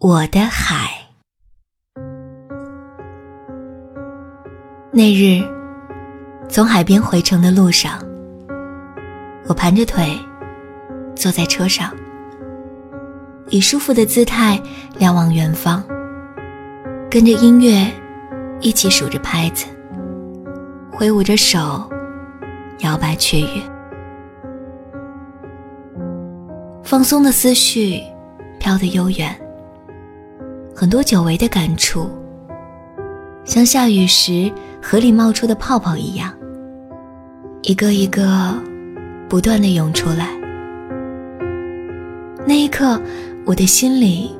我的海。那日，从海边回城的路上，我盘着腿坐在车上，以舒服的姿态瞭望远方，跟着音乐一起数着拍子，挥舞着手，摇摆雀跃，放松的思绪飘得悠远。很多久违的感触，像下雨时河里冒出的泡泡一样，一个一个不断的涌出来。那一刻，我的心里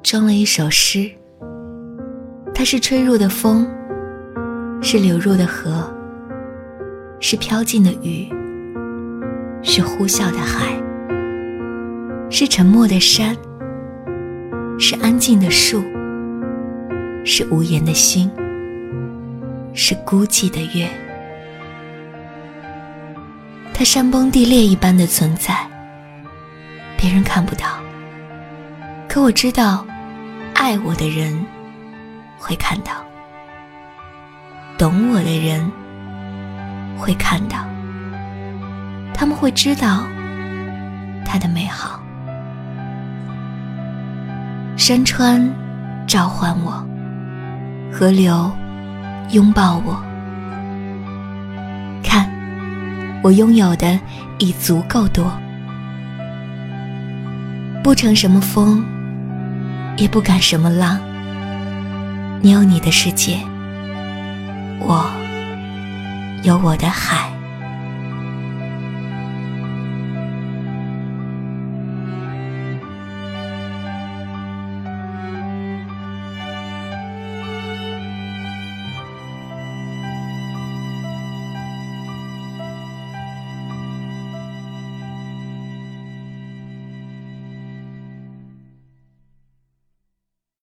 装了一首诗。它是吹入的风，是流入的河，是飘进的雨，是呼啸的海，是沉默的山。是安静的树，是无言的心，是孤寂的月。它山崩地裂一般的存在，别人看不到，可我知道，爱我的人会看到，懂我的人会看到，他们会知道它的美好。山川召唤我，河流拥抱我。看，我拥有的已足够多，不成什么风，也不敢什么浪。你有你的世界，我有我的海。